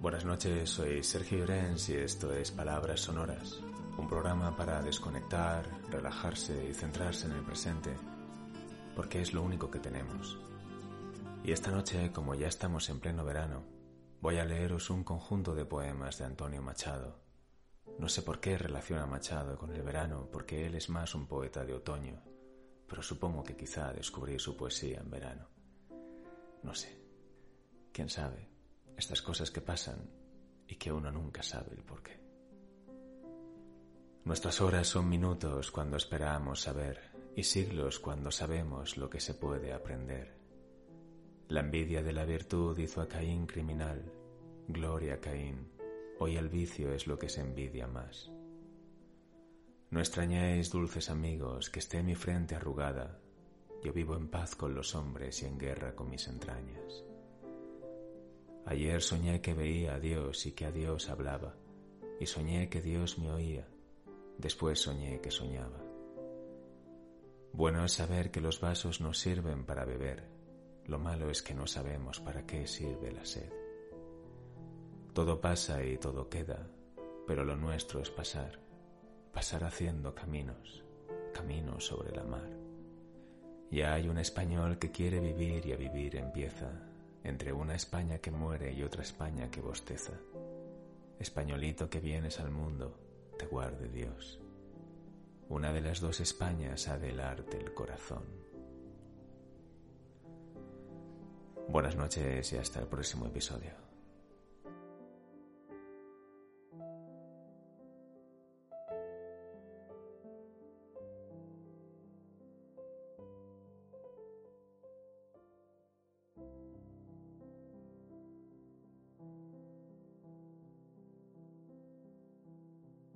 Buenas noches, soy Sergio Llorens y esto es Palabras Sonoras, un programa para desconectar, relajarse y centrarse en el presente porque es lo único que tenemos. Y esta noche, como ya estamos en pleno verano, voy a leeros un conjunto de poemas de Antonio Machado. No sé por qué relaciona Machado con el verano, porque él es más un poeta de otoño, pero supongo que quizá descubrí su poesía en verano. No sé. ¿Quién sabe? Estas cosas que pasan y que uno nunca sabe el por qué. Nuestras horas son minutos cuando esperamos saber y siglos cuando sabemos lo que se puede aprender. La envidia de la virtud hizo a Caín criminal. Gloria Caín. Hoy el vicio es lo que se envidia más. No extrañéis, dulces amigos, que esté mi frente arrugada. Yo vivo en paz con los hombres y en guerra con mis entrañas. Ayer soñé que veía a Dios y que a Dios hablaba, y soñé que Dios me oía. Después soñé que soñaba. Bueno es saber que los vasos no sirven para beber, lo malo es que no sabemos para qué sirve la sed. Todo pasa y todo queda, pero lo nuestro es pasar, pasar haciendo caminos, caminos sobre la mar. Ya hay un español que quiere vivir y a vivir empieza, entre una España que muere y otra España que bosteza. Españolito que vienes al mundo, te guarde Dios. Una de las dos Españas ha del arte el corazón. Buenas noches y hasta el próximo episodio.